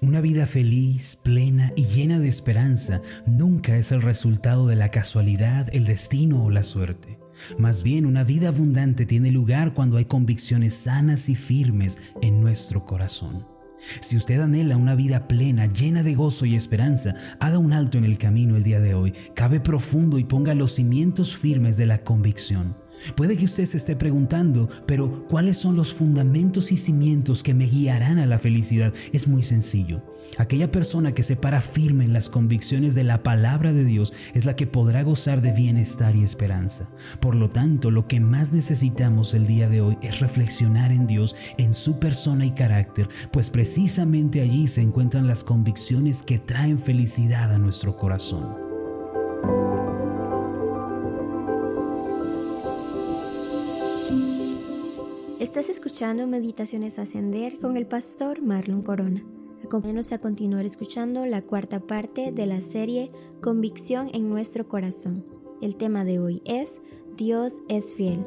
Una vida feliz, plena y llena de esperanza nunca es el resultado de la casualidad, el destino o la suerte. Más bien, una vida abundante tiene lugar cuando hay convicciones sanas y firmes en nuestro corazón. Si usted anhela una vida plena, llena de gozo y esperanza, haga un alto en el camino el día de hoy, cabe profundo y ponga los cimientos firmes de la convicción. Puede que usted se esté preguntando, pero ¿cuáles son los fundamentos y cimientos que me guiarán a la felicidad? Es muy sencillo. Aquella persona que se para firme en las convicciones de la palabra de Dios es la que podrá gozar de bienestar y esperanza. Por lo tanto, lo que más necesitamos el día de hoy es reflexionar en Dios, en su persona y carácter, pues precisamente allí se encuentran las convicciones que traen felicidad a nuestro corazón. Estás escuchando Meditaciones Ascender con el pastor Marlon Corona. Acompáñanos a continuar escuchando la cuarta parte de la serie Convicción en nuestro corazón. El tema de hoy es Dios es fiel.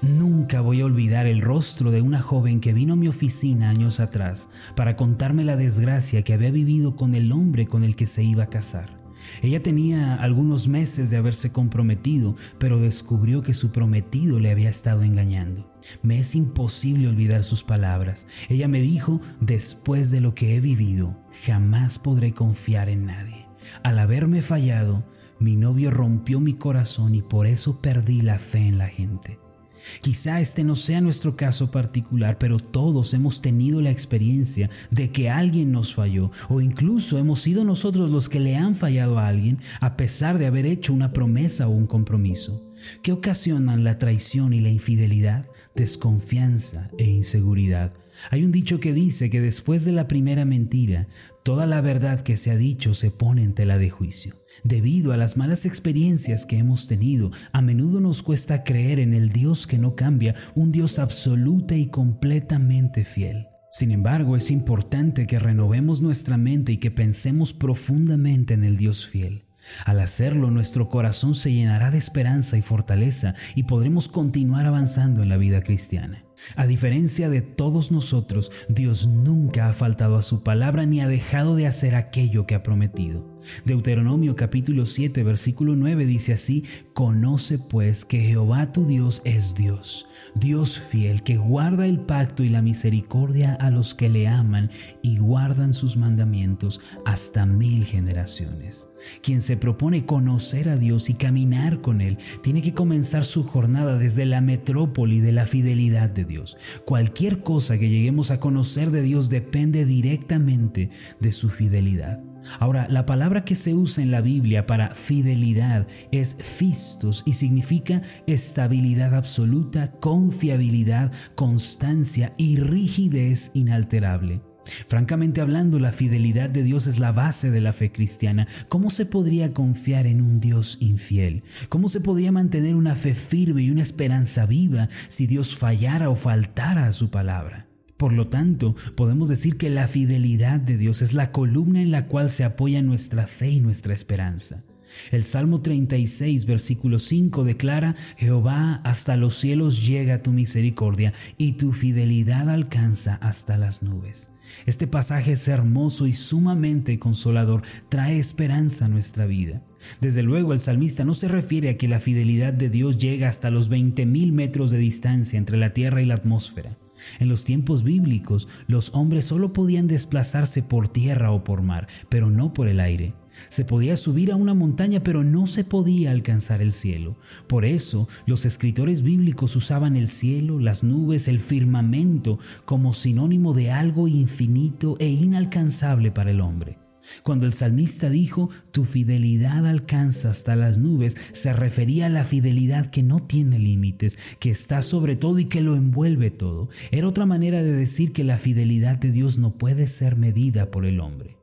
Nunca voy a olvidar el rostro de una joven que vino a mi oficina años atrás para contarme la desgracia que había vivido con el hombre con el que se iba a casar. Ella tenía algunos meses de haberse comprometido, pero descubrió que su prometido le había estado engañando. Me es imposible olvidar sus palabras. Ella me dijo, después de lo que he vivido, jamás podré confiar en nadie. Al haberme fallado, mi novio rompió mi corazón y por eso perdí la fe en la gente. Quizá este no sea nuestro caso particular, pero todos hemos tenido la experiencia de que alguien nos falló o incluso hemos sido nosotros los que le han fallado a alguien a pesar de haber hecho una promesa o un compromiso. ¿Qué ocasionan la traición y la infidelidad? Desconfianza e inseguridad. Hay un dicho que dice que después de la primera mentira, toda la verdad que se ha dicho se pone en tela de juicio. Debido a las malas experiencias que hemos tenido, a menudo nos cuesta creer en el Dios que no cambia, un Dios absoluta y completamente fiel. Sin embargo, es importante que renovemos nuestra mente y que pensemos profundamente en el Dios fiel. Al hacerlo, nuestro corazón se llenará de esperanza y fortaleza y podremos continuar avanzando en la vida cristiana. A diferencia de todos nosotros, Dios nunca ha faltado a su palabra ni ha dejado de hacer aquello que ha prometido. Deuteronomio capítulo 7 versículo 9 dice así, Conoce pues que Jehová tu Dios es Dios, Dios fiel, que guarda el pacto y la misericordia a los que le aman y guardan sus mandamientos hasta mil generaciones. Quien se propone conocer a Dios y caminar con Él, tiene que comenzar su jornada desde la metrópoli de la fidelidad de Dios. Cualquier cosa que lleguemos a conocer de Dios depende directamente de su fidelidad. Ahora, la palabra que se usa en la Biblia para fidelidad es fistos y significa estabilidad absoluta, confiabilidad, constancia y rigidez inalterable. Francamente hablando, la fidelidad de Dios es la base de la fe cristiana. ¿Cómo se podría confiar en un Dios infiel? ¿Cómo se podría mantener una fe firme y una esperanza viva si Dios fallara o faltara a su palabra? Por lo tanto, podemos decir que la fidelidad de Dios es la columna en la cual se apoya nuestra fe y nuestra esperanza. El Salmo 36, versículo 5 declara, Jehová, hasta los cielos llega tu misericordia y tu fidelidad alcanza hasta las nubes. Este pasaje es hermoso y sumamente consolador, trae esperanza a nuestra vida. Desde luego el salmista no se refiere a que la fidelidad de Dios llega hasta los 20.000 metros de distancia entre la tierra y la atmósfera. En los tiempos bíblicos, los hombres solo podían desplazarse por tierra o por mar, pero no por el aire. Se podía subir a una montaña, pero no se podía alcanzar el cielo. Por eso, los escritores bíblicos usaban el cielo, las nubes, el firmamento como sinónimo de algo infinito e inalcanzable para el hombre. Cuando el salmista dijo, tu fidelidad alcanza hasta las nubes, se refería a la fidelidad que no tiene límites, que está sobre todo y que lo envuelve todo. Era otra manera de decir que la fidelidad de Dios no puede ser medida por el hombre.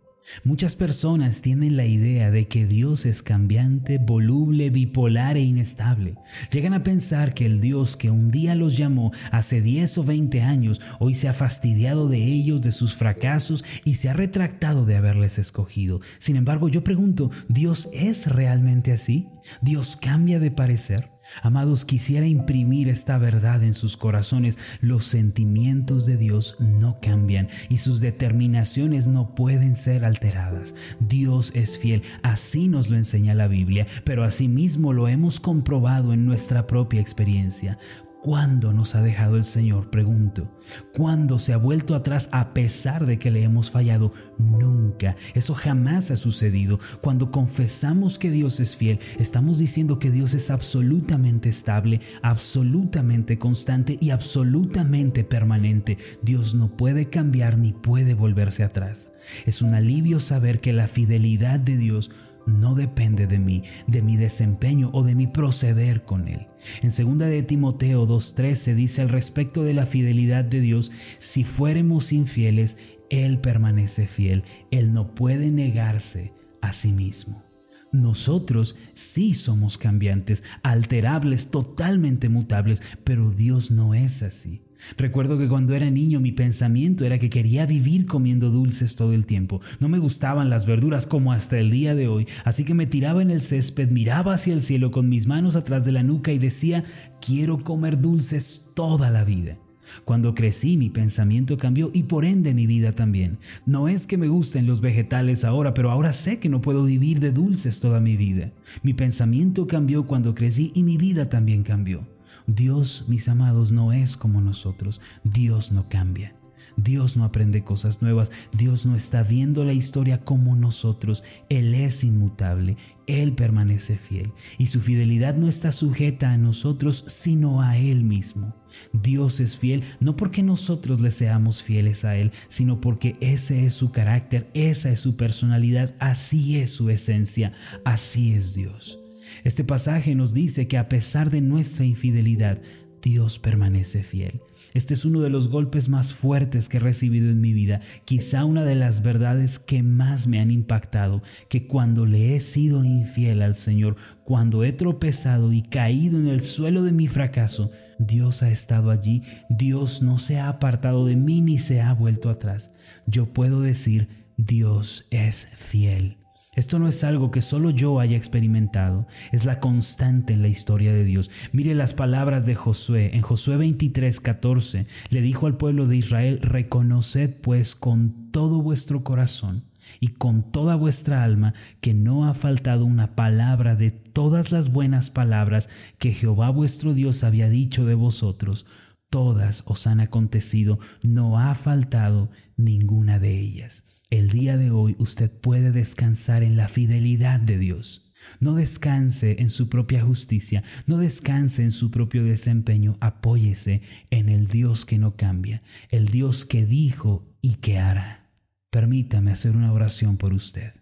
Muchas personas tienen la idea de que Dios es cambiante, voluble, bipolar e inestable. Llegan a pensar que el Dios que un día los llamó hace 10 o 20 años, hoy se ha fastidiado de ellos, de sus fracasos y se ha retractado de haberles escogido. Sin embargo, yo pregunto, ¿Dios es realmente así? ¿Dios cambia de parecer? Amados, quisiera imprimir esta verdad en sus corazones. Los sentimientos de Dios no cambian y sus determinaciones no pueden ser alteradas. Dios es fiel, así nos lo enseña la Biblia, pero asimismo lo hemos comprobado en nuestra propia experiencia. ¿Cuándo nos ha dejado el Señor? Pregunto. ¿Cuándo se ha vuelto atrás a pesar de que le hemos fallado? Nunca. Eso jamás ha sucedido. Cuando confesamos que Dios es fiel, estamos diciendo que Dios es absolutamente estable, absolutamente constante y absolutamente permanente. Dios no puede cambiar ni puede volverse atrás. Es un alivio saber que la fidelidad de Dios no depende de mí, de mi desempeño o de mi proceder con Él. En 2 de Timoteo 2.13 dice al respecto de la fidelidad de Dios, si fuéramos infieles, Él permanece fiel, Él no puede negarse a sí mismo. Nosotros sí somos cambiantes, alterables, totalmente mutables, pero Dios no es así. Recuerdo que cuando era niño mi pensamiento era que quería vivir comiendo dulces todo el tiempo. No me gustaban las verduras como hasta el día de hoy, así que me tiraba en el césped, miraba hacia el cielo con mis manos atrás de la nuca y decía, quiero comer dulces toda la vida. Cuando crecí mi pensamiento cambió y por ende mi vida también. No es que me gusten los vegetales ahora, pero ahora sé que no puedo vivir de dulces toda mi vida. Mi pensamiento cambió cuando crecí y mi vida también cambió. Dios, mis amados, no es como nosotros. Dios no cambia. Dios no aprende cosas nuevas, Dios no está viendo la historia como nosotros, Él es inmutable, Él permanece fiel y su fidelidad no está sujeta a nosotros, sino a Él mismo. Dios es fiel no porque nosotros le seamos fieles a Él, sino porque ese es su carácter, esa es su personalidad, así es su esencia, así es Dios. Este pasaje nos dice que a pesar de nuestra infidelidad, Dios permanece fiel. Este es uno de los golpes más fuertes que he recibido en mi vida, quizá una de las verdades que más me han impactado, que cuando le he sido infiel al Señor, cuando he tropezado y caído en el suelo de mi fracaso, Dios ha estado allí, Dios no se ha apartado de mí ni se ha vuelto atrás. Yo puedo decir, Dios es fiel. Esto no es algo que solo yo haya experimentado, es la constante en la historia de Dios. Mire las palabras de Josué. En Josué 23, 14 le dijo al pueblo de Israel, reconoced pues con todo vuestro corazón y con toda vuestra alma que no ha faltado una palabra de todas las buenas palabras que Jehová vuestro Dios había dicho de vosotros. Todas os han acontecido, no ha faltado ninguna de ellas. El día de hoy usted puede descansar en la fidelidad de Dios. No descanse en su propia justicia, no descanse en su propio desempeño, apóyese en el Dios que no cambia, el Dios que dijo y que hará. Permítame hacer una oración por usted.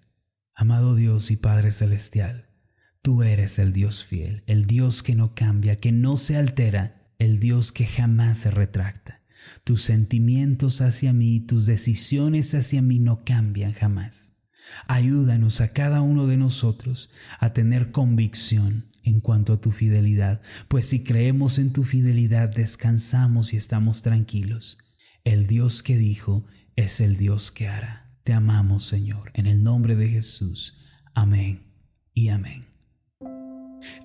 Amado Dios y Padre Celestial, tú eres el Dios fiel, el Dios que no cambia, que no se altera, el Dios que jamás se retracta. Tus sentimientos hacia mí, tus decisiones hacia mí no cambian jamás. Ayúdanos a cada uno de nosotros a tener convicción en cuanto a tu fidelidad, pues si creemos en tu fidelidad descansamos y estamos tranquilos. El Dios que dijo es el Dios que hará. Te amamos, Señor, en el nombre de Jesús. Amén y amén.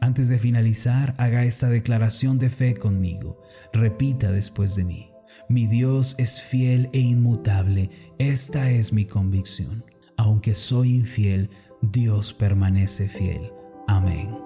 Antes de finalizar, haga esta declaración de fe conmigo. Repita después de mí. Mi Dios es fiel e inmutable, esta es mi convicción. Aunque soy infiel, Dios permanece fiel. Amén.